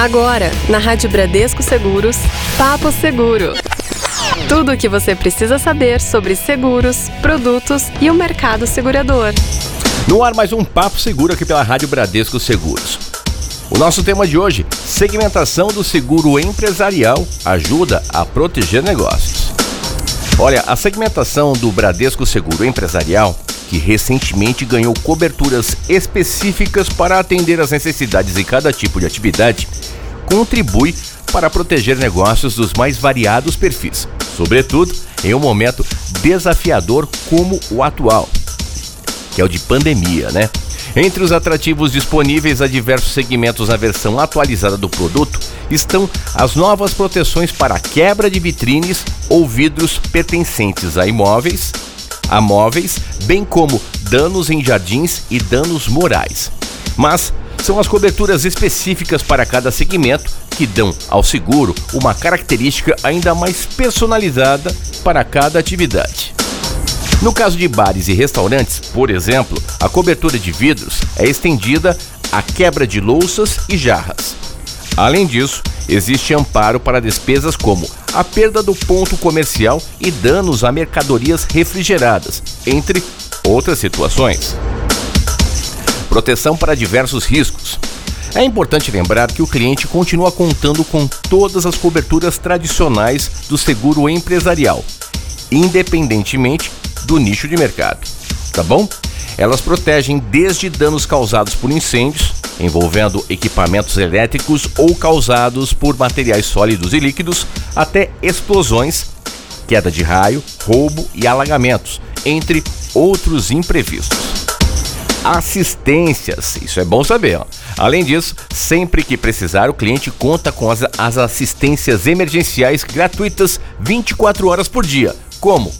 Agora, na Rádio Bradesco Seguros, Papo Seguro. Tudo o que você precisa saber sobre seguros, produtos e o mercado segurador. No ar, mais um Papo Seguro aqui pela Rádio Bradesco Seguros. O nosso tema de hoje: segmentação do seguro empresarial ajuda a proteger negócios. Olha, a segmentação do Bradesco Seguro Empresarial que recentemente ganhou coberturas específicas para atender às necessidades de cada tipo de atividade, contribui para proteger negócios dos mais variados perfis, sobretudo em um momento desafiador como o atual, que é o de pandemia, né? Entre os atrativos disponíveis a diversos segmentos na versão atualizada do produto estão as novas proteções para quebra de vitrines ou vidros pertencentes a imóveis, a móveis, bem como danos em jardins e danos morais. Mas são as coberturas específicas para cada segmento que dão ao seguro uma característica ainda mais personalizada para cada atividade. No caso de bares e restaurantes, por exemplo, a cobertura de vidros é estendida à quebra de louças e jarras. Além disso, existe amparo para despesas como a perda do ponto comercial e danos a mercadorias refrigeradas, entre outras situações. Proteção para diversos riscos. É importante lembrar que o cliente continua contando com todas as coberturas tradicionais do seguro empresarial, independentemente do nicho de mercado. Tá bom? Elas protegem desde danos causados por incêndios, envolvendo equipamentos elétricos ou causados por materiais sólidos e líquidos, até explosões, queda de raio, roubo e alagamentos, entre outros imprevistos. Assistências, isso é bom saber. Ó. Além disso, sempre que precisar, o cliente conta com as, as assistências emergenciais gratuitas 24 horas por dia, como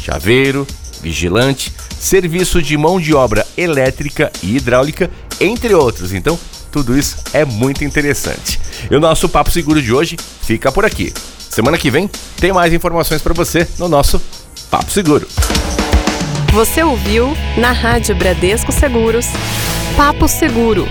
chaveiro, vigilante, serviço de mão de obra elétrica e hidráulica, entre outros. Então, tudo isso é muito interessante. E o nosso Papo Seguro de hoje fica por aqui. Semana que vem tem mais informações para você no nosso Papo Seguro. Você ouviu na Rádio Bradesco Seguros Papo Seguro.